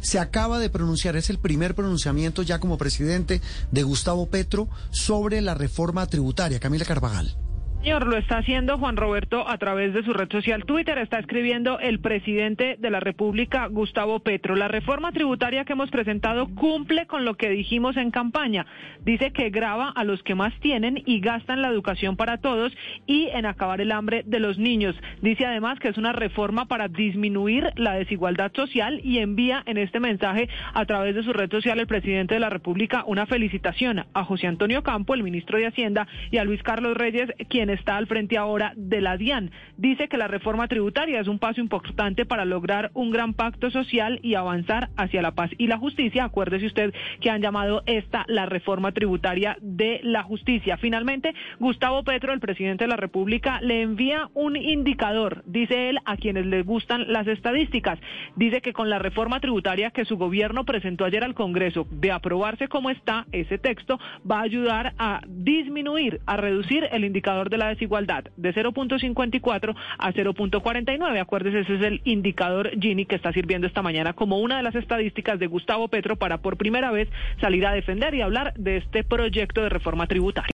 se acaba de pronunciar, es el primer pronunciamiento ya como presidente de Gustavo Petro sobre la reforma tributaria. Camila Carvajal. Señor, lo está haciendo Juan Roberto a través de su red social Twitter. Está escribiendo el presidente de la República, Gustavo Petro. La reforma tributaria que hemos presentado cumple con lo que dijimos en campaña. Dice que grava a los que más tienen y gastan la educación para todos y en acabar el hambre de los niños. Dice además que es una reforma para disminuir la desigualdad social y envía en este mensaje a través de su red social el presidente de la República una felicitación a José Antonio Campo, el ministro de Hacienda, y a Luis Carlos Reyes, quienes está al frente ahora de la DIAN. Dice que la reforma tributaria es un paso importante para lograr un gran pacto social y avanzar hacia la paz y la justicia. Acuérdese usted que han llamado esta la reforma tributaria de la justicia. Finalmente, Gustavo Petro, el presidente de la República, le envía un indicador, dice él, a quienes les gustan las estadísticas. Dice que con la reforma tributaria que su gobierno presentó ayer al Congreso, de aprobarse como está ese texto, va a ayudar a disminuir, a reducir el indicador de la desigualdad de 0.54 a 0.49. Acuérdese, ese es el indicador Gini que está sirviendo esta mañana como una de las estadísticas de Gustavo Petro para por primera vez salir a defender y hablar de este proyecto de reforma tributaria.